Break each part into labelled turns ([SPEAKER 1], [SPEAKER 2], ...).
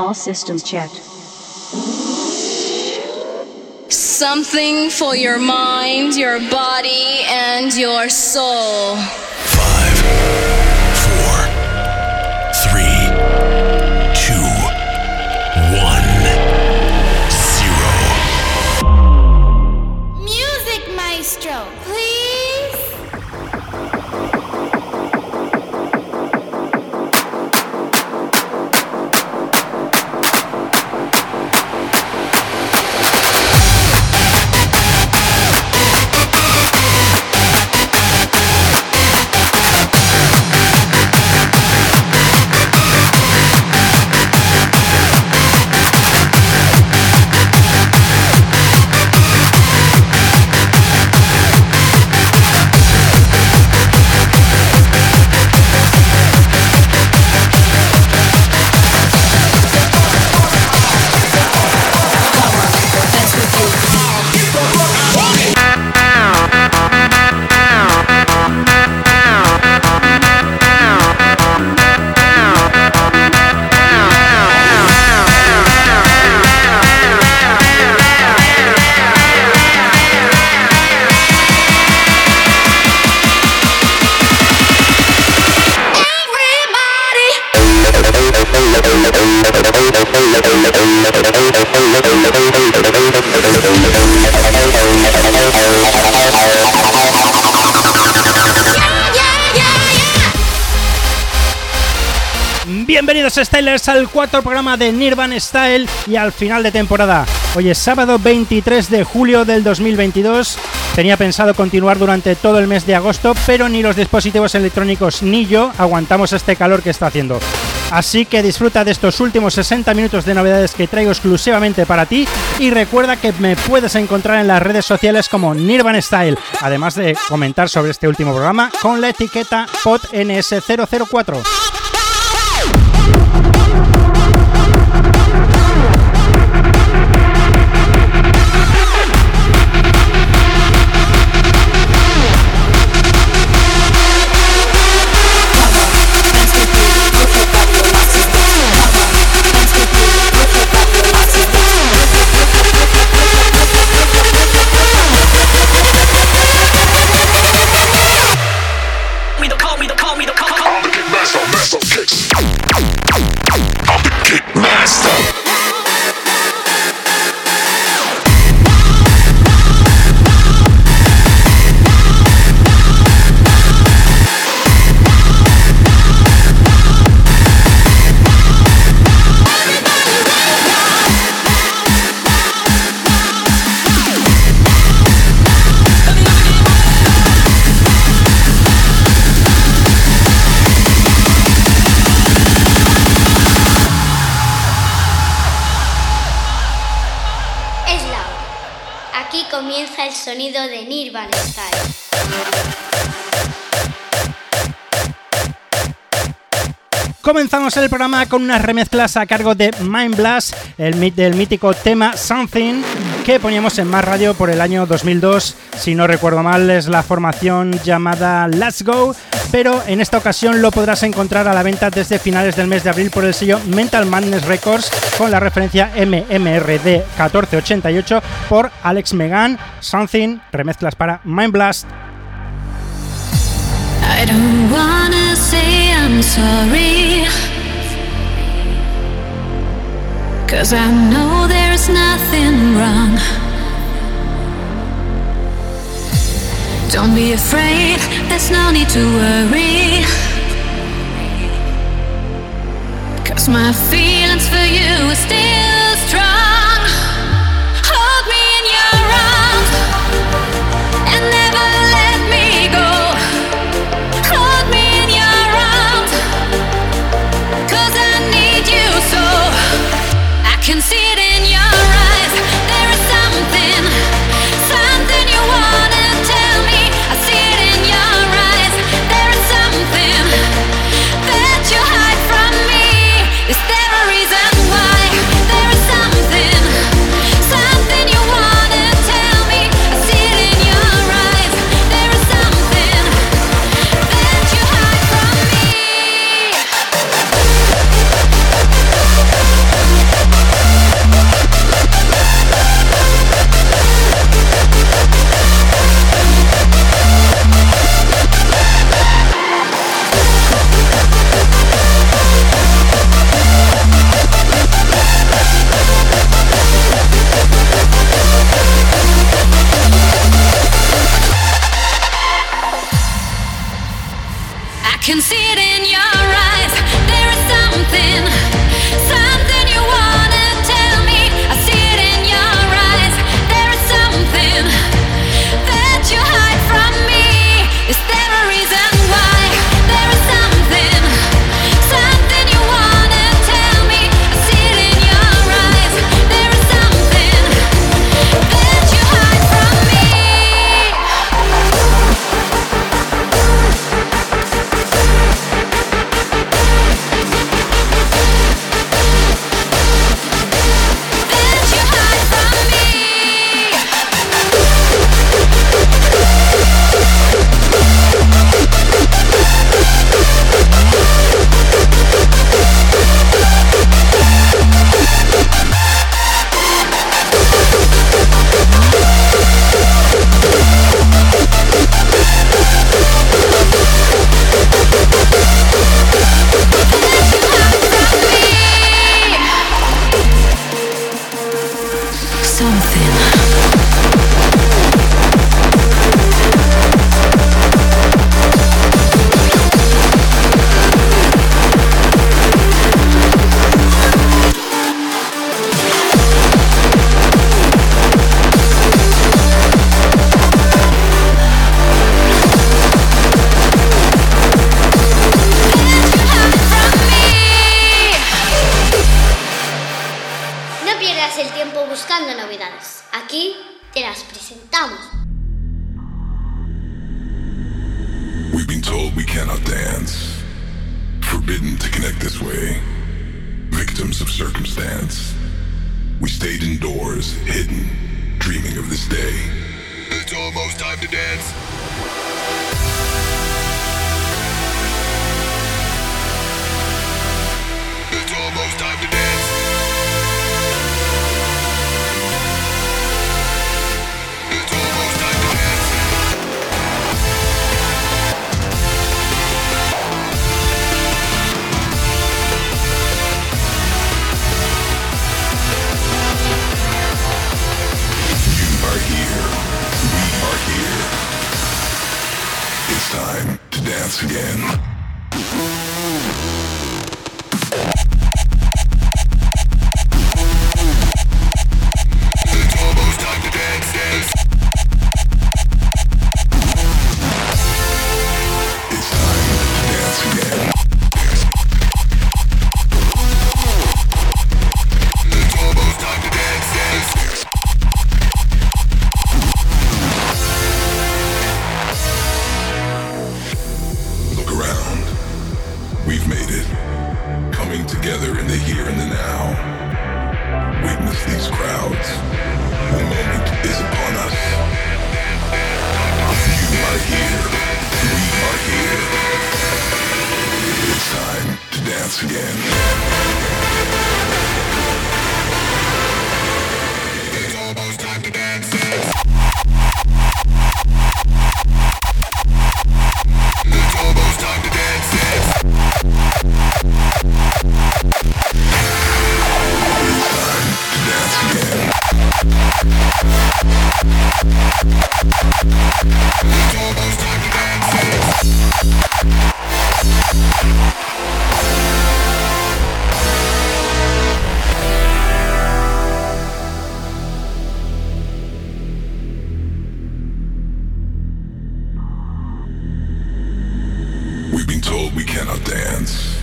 [SPEAKER 1] All systems checked.
[SPEAKER 2] Something for your mind, your body, and your soul.
[SPEAKER 3] Five,
[SPEAKER 4] Bienvenidos Stylers al cuarto programa de Nirvan Style y al final de temporada. Hoy es sábado 23 de julio del 2022. Tenía pensado continuar durante todo el mes de agosto, pero ni los dispositivos electrónicos ni yo aguantamos este calor que está haciendo. Así que disfruta de estos últimos 60 minutos de novedades que traigo exclusivamente para ti y recuerda que me puedes encontrar en las redes sociales como Nirvan Style, además de comentar sobre este último programa con la etiqueta PodNS004. Comenzamos el programa con unas remezclas a cargo de Mind Blast, el del mítico tema Something que poníamos en Más Radio por el año 2002. Si no recuerdo mal, es la formación llamada Let's Go, pero en esta ocasión lo podrás encontrar a la venta desde finales del mes de abril por el sello Mental Madness Records con la referencia MMRD 1488 por Alex Megan. Something, remezclas para Mind Blast.
[SPEAKER 5] Say I'm sorry. Cause I know there's nothing wrong. Don't be afraid, there's no need to worry. Cause my feelings for you are still strong. can see.
[SPEAKER 3] time to today. cannot dance.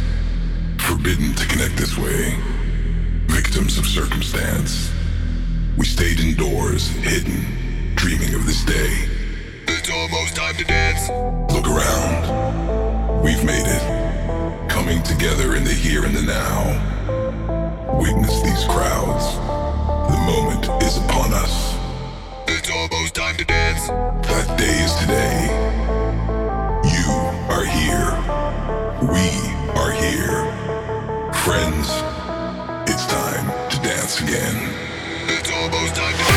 [SPEAKER 3] Forbidden to connect this way. Victims of circumstance. We stayed indoors, hidden, dreaming of this day. It's almost time to dance. Look around. We've made it. Coming together in the here and the now. Witness these crowds. The moment is upon us. It's almost time to dance. That day is today. You are here. We are here. Friends, it's time to dance again. It's almost time. to-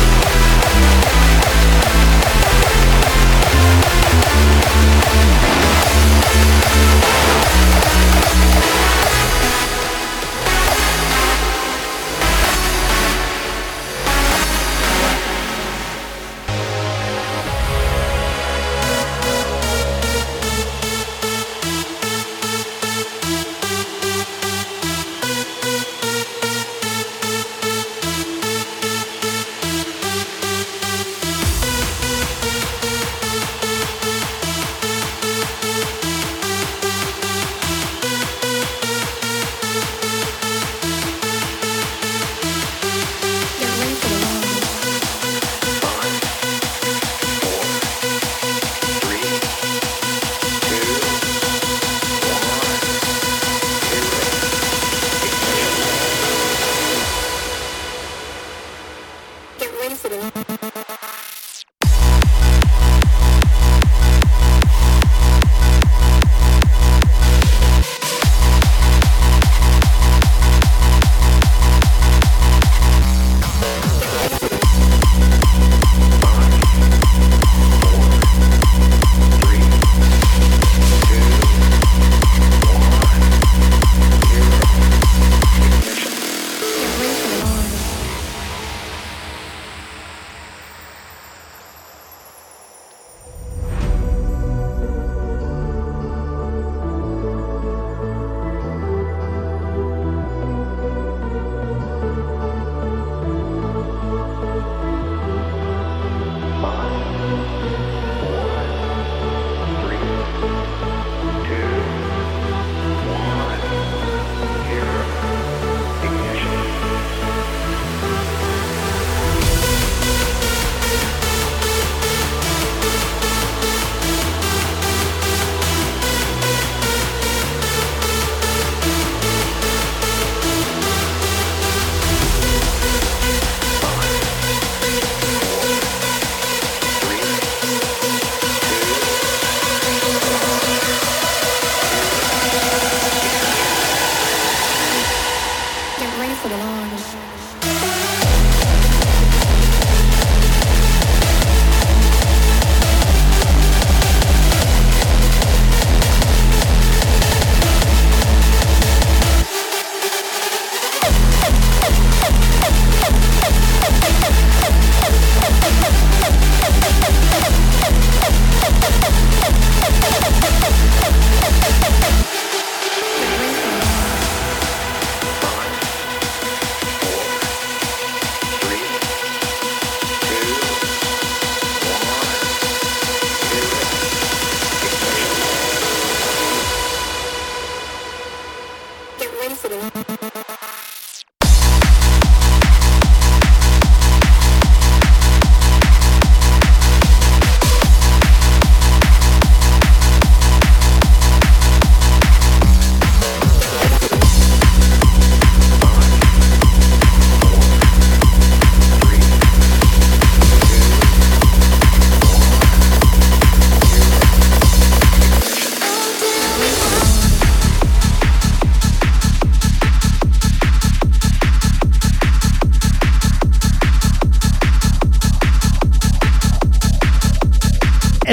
[SPEAKER 3] Barcelona.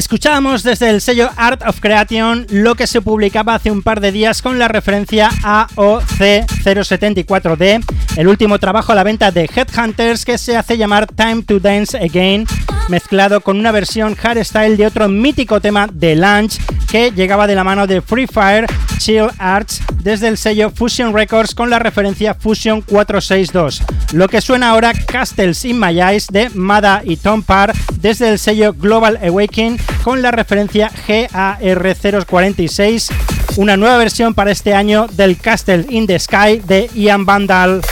[SPEAKER 4] Escuchábamos desde el sello Art of Creation lo que se publicaba hace un par de días con la referencia AOC074D, el último trabajo a la venta de Headhunters que se hace llamar Time to Dance Again, mezclado con una versión hardstyle de otro mítico tema de Lunch que llegaba de la mano de Free Fire Chill Arts desde el sello Fusion Records con la referencia Fusion 462. Lo que suena ahora Castles in My Eyes de Mada y Tom Parr desde el sello Global Awakening con la referencia GAR046, una nueva versión para este año del Castle in the Sky de Ian Vandal.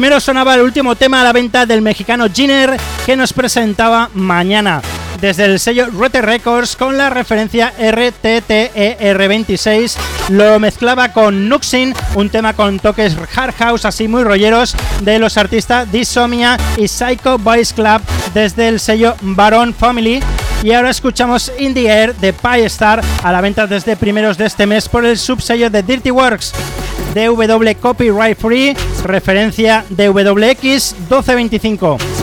[SPEAKER 4] Primero sonaba el último tema a la venta del mexicano Giner que nos presentaba mañana desde el sello Rote Records con la referencia RTTER26. Lo mezclaba con Nuxin, un tema con toques hard house así muy rolleros de los artistas Disomia y Psycho Boys Club desde el sello Baron Family. Y ahora escuchamos In the Air de Pie Star a la venta desde primeros de este mes por el subsello de Dirty Works. DW Copyright Free, referencia DWX 1225.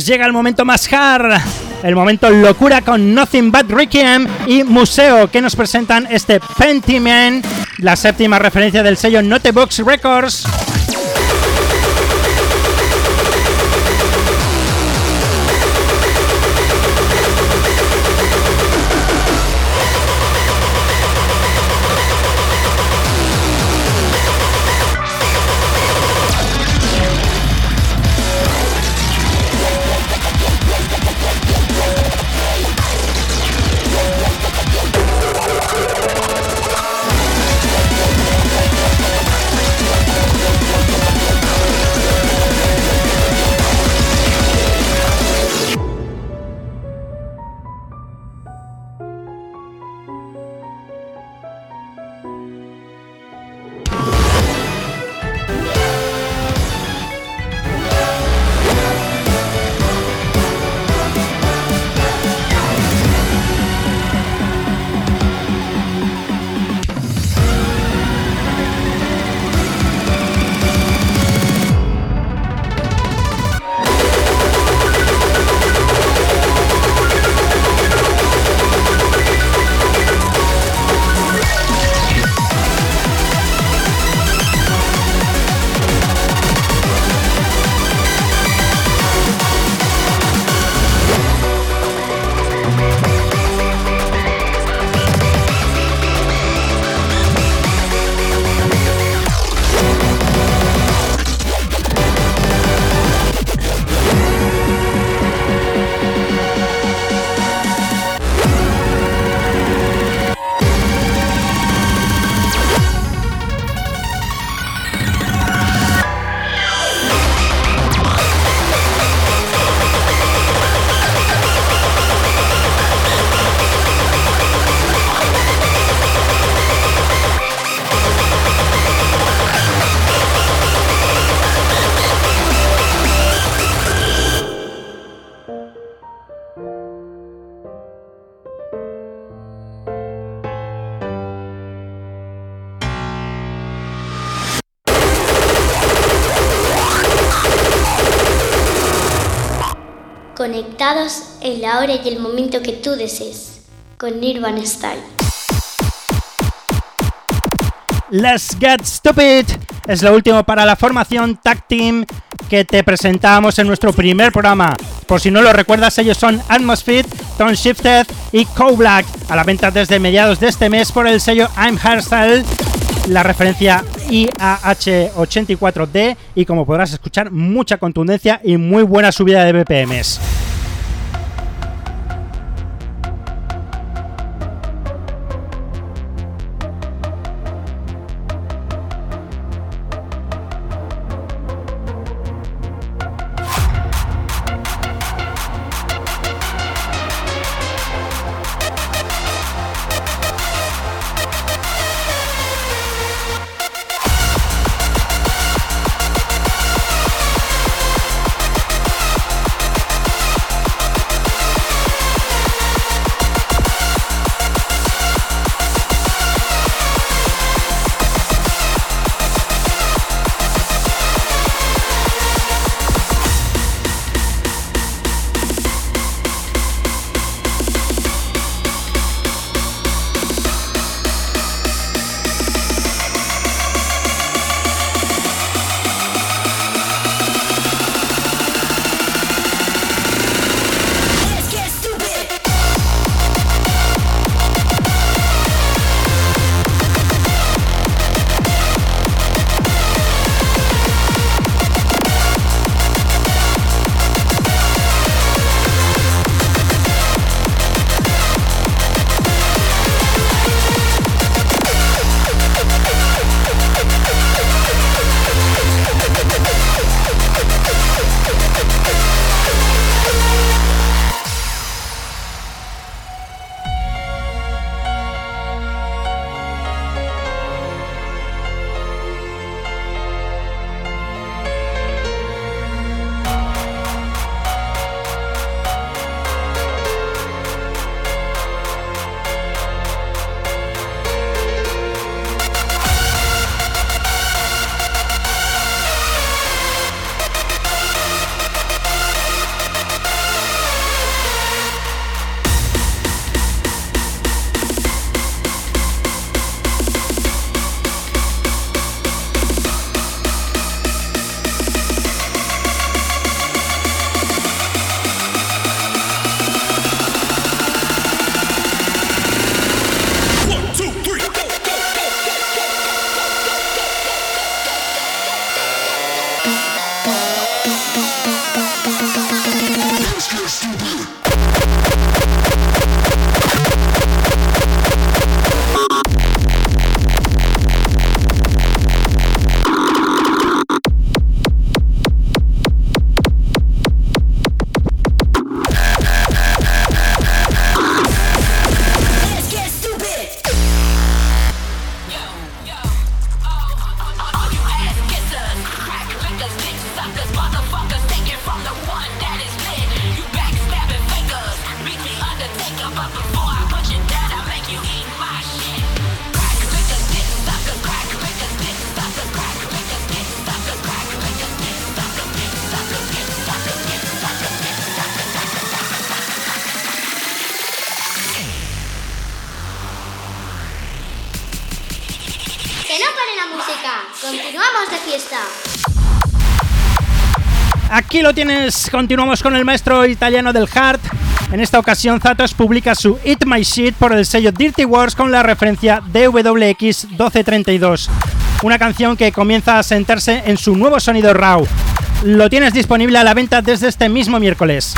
[SPEAKER 4] Pues llega el momento más hard, el momento locura con Nothing But Requiem y Museo que nos presentan este Pentiment, la séptima referencia del sello Notebox Records.
[SPEAKER 6] En la hora y el momento que tú desees, con Nirvana Style.
[SPEAKER 4] Let's Get Stupid es lo último para la formación Tag Team que te presentábamos en nuestro primer programa. Por si no lo recuerdas, ellos son Atmosphere, Tone Shifted y Co Black, a la venta desde mediados de este mes por el sello I'm Hairstyle, la referencia IAH84D y como podrás escuchar, mucha contundencia y muy buena subida de BPMs. Aquí lo tienes, continuamos con el maestro italiano del hard. En esta ocasión Zatos publica su Eat My Shit por el sello Dirty Wars con la referencia DWX 1232. Una canción que comienza a sentarse en su nuevo sonido raw. Lo tienes disponible a la venta desde este mismo miércoles.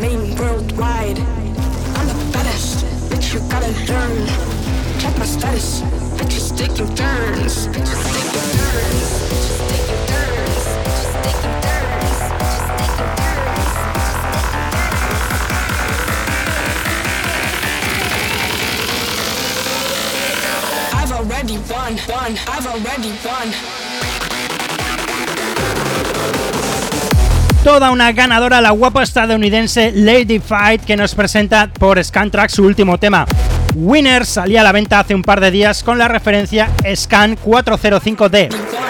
[SPEAKER 7] Named worldwide. I'm the baddest, bitch, you gotta learn. Check my status, bitches taking turns. Taking turns. Turns. I've already won, won, I've already won.
[SPEAKER 4] Toda una ganadora, la guapa estadounidense Lady Fight, que nos presenta por Scantrack su último tema. Winner salía a la venta hace un par de días con la referencia Scan 405D.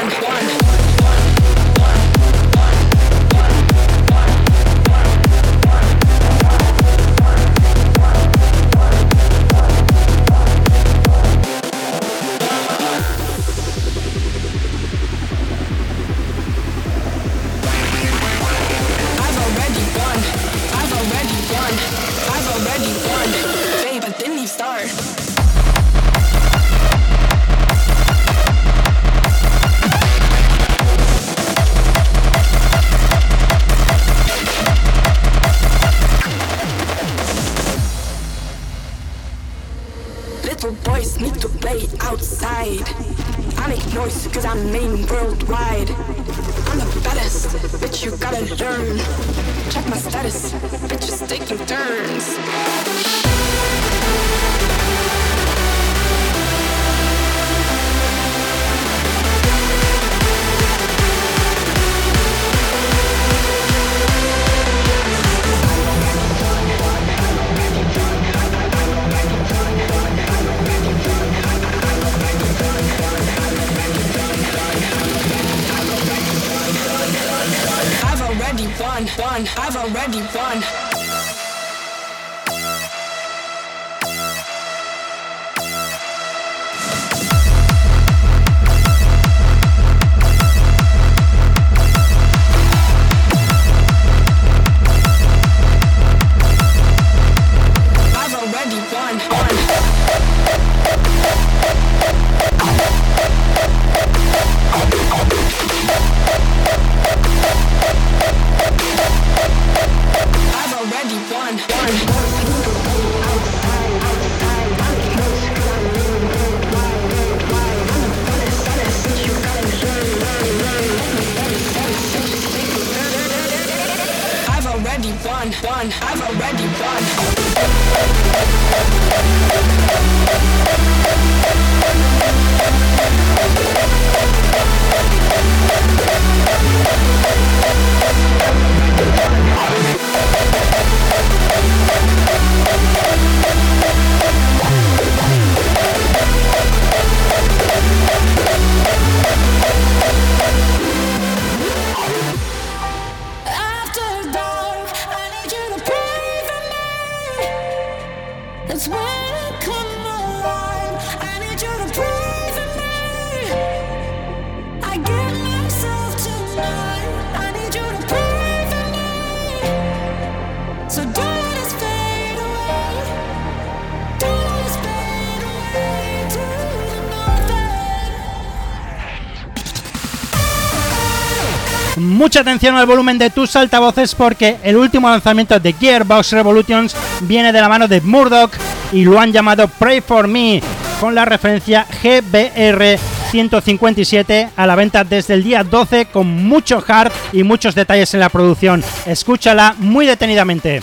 [SPEAKER 7] I've already won.
[SPEAKER 4] Mucha atención al volumen de tus altavoces porque el último lanzamiento de Gearbox Revolutions viene de la mano de Murdoch y lo han llamado Pray for Me con la referencia GBR 157 a la venta desde el día 12 con mucho hard y muchos detalles en la producción. Escúchala muy detenidamente.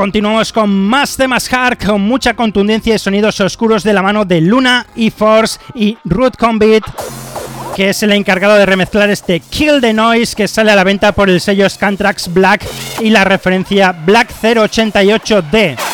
[SPEAKER 4] Continuamos con más temas hard, con mucha contundencia y sonidos oscuros de la mano de Luna, E-Force y Root Combat, que es el encargado de remezclar este Kill the Noise que sale a la venta por el sello Scantrax Black y la referencia Black 088D.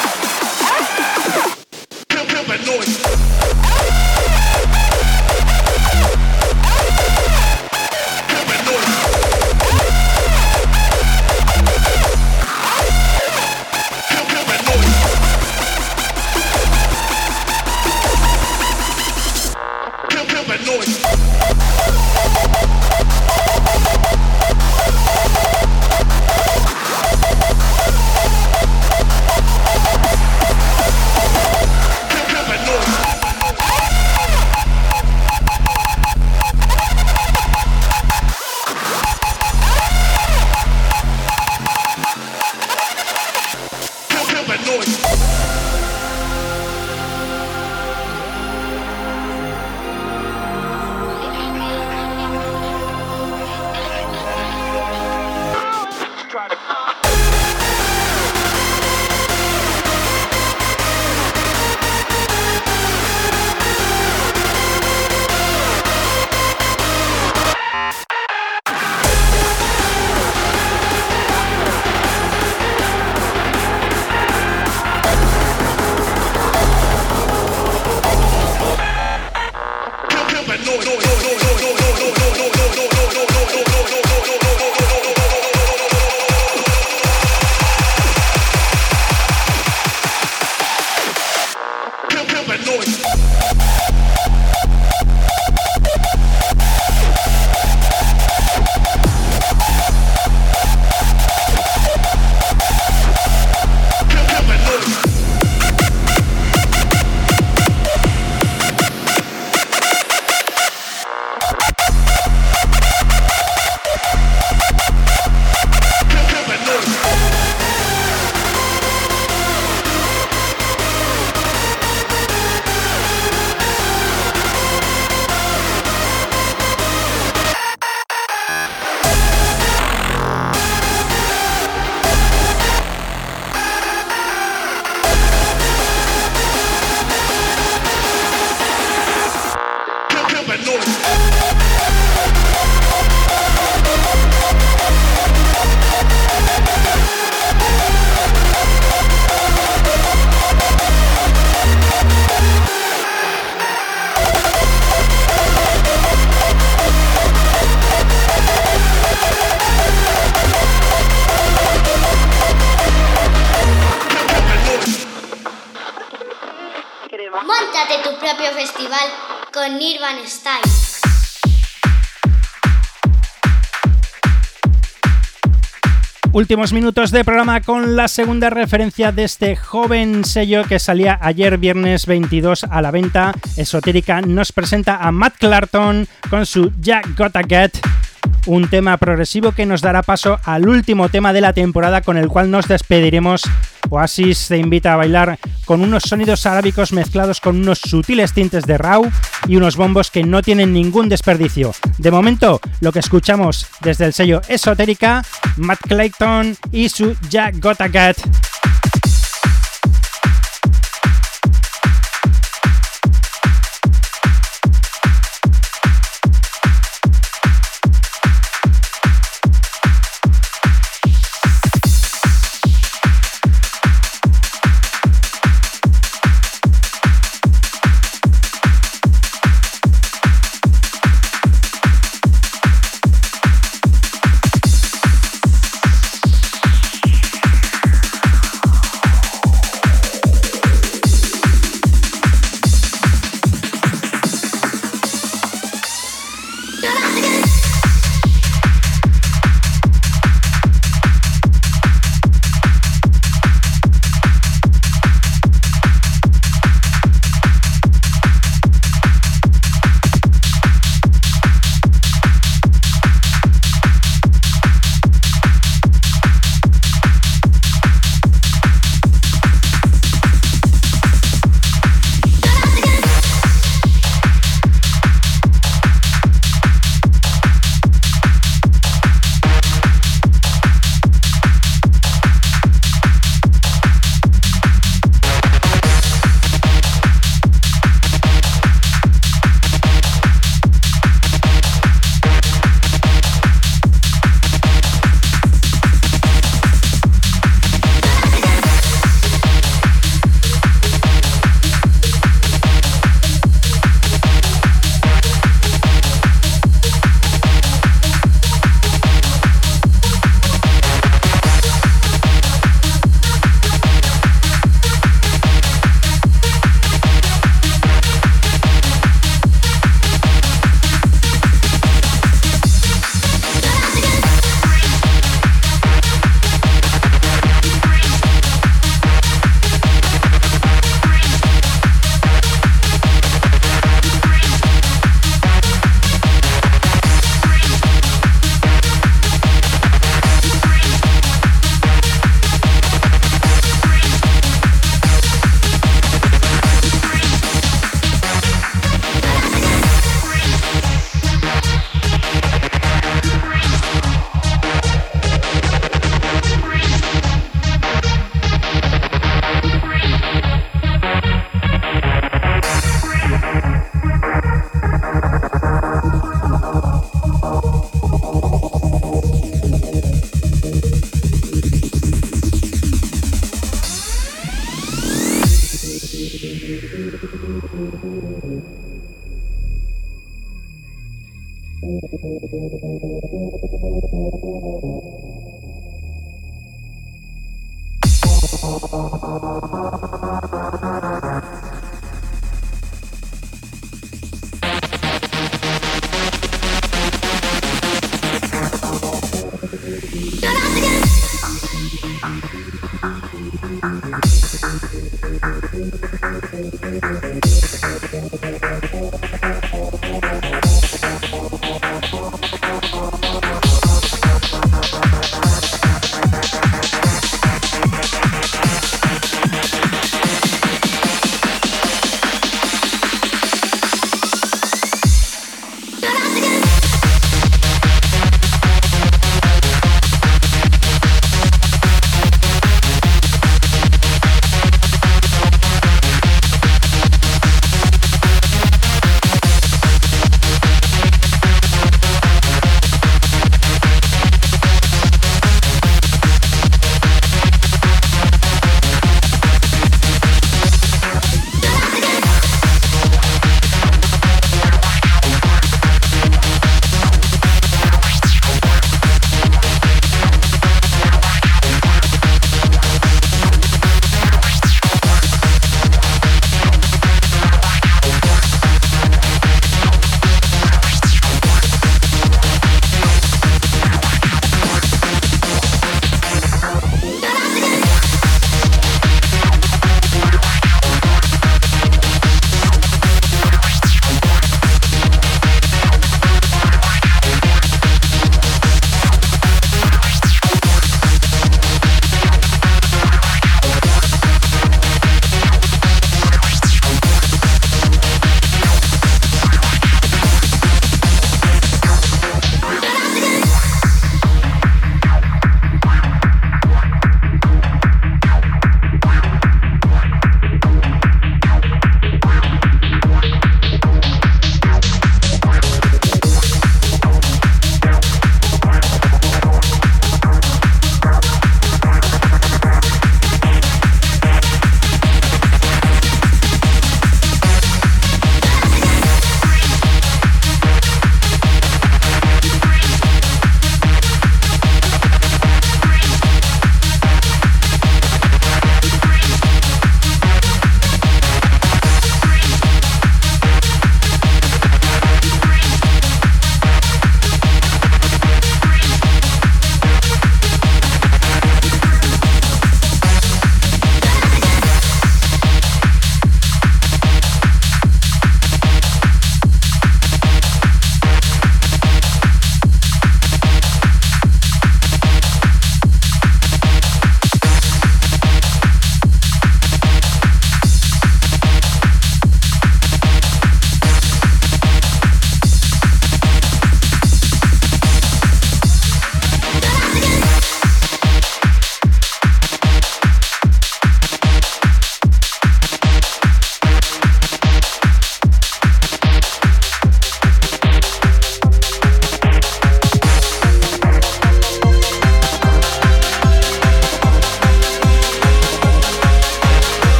[SPEAKER 6] Con Nirvana Style.
[SPEAKER 4] Últimos minutos de programa con la segunda referencia de este joven sello que salía ayer viernes 22 a la venta. Esotérica nos presenta a Matt Clarton con su Jack Gotta Get, un tema progresivo que nos dará paso al último tema de la temporada con el cual nos despediremos. Oasis te invita a bailar con unos sonidos arábicos mezclados con unos sutiles tintes de raw y unos bombos que no tienen ningún desperdicio. De momento, lo que escuchamos desde el sello Esotérica, Matt Clayton y su Jack Gotta Get.
[SPEAKER 7] Thank you.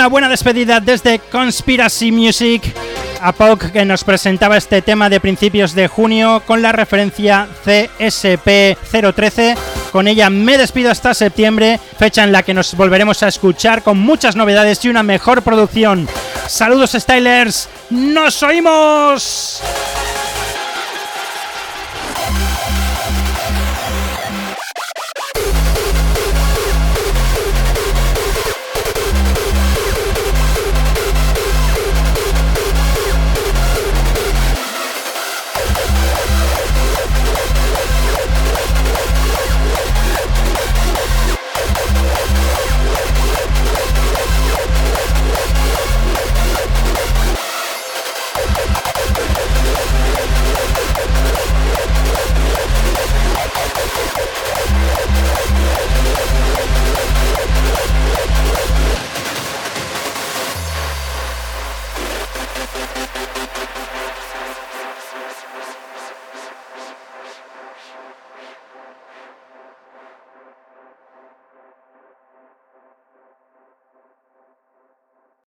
[SPEAKER 4] Una buena despedida desde Conspiracy Music. A POC que nos presentaba este tema de principios de junio con la referencia CSP013. Con ella me despido hasta septiembre, fecha en la que nos volveremos a escuchar con muchas novedades y una mejor producción. Saludos Stylers, nos oímos.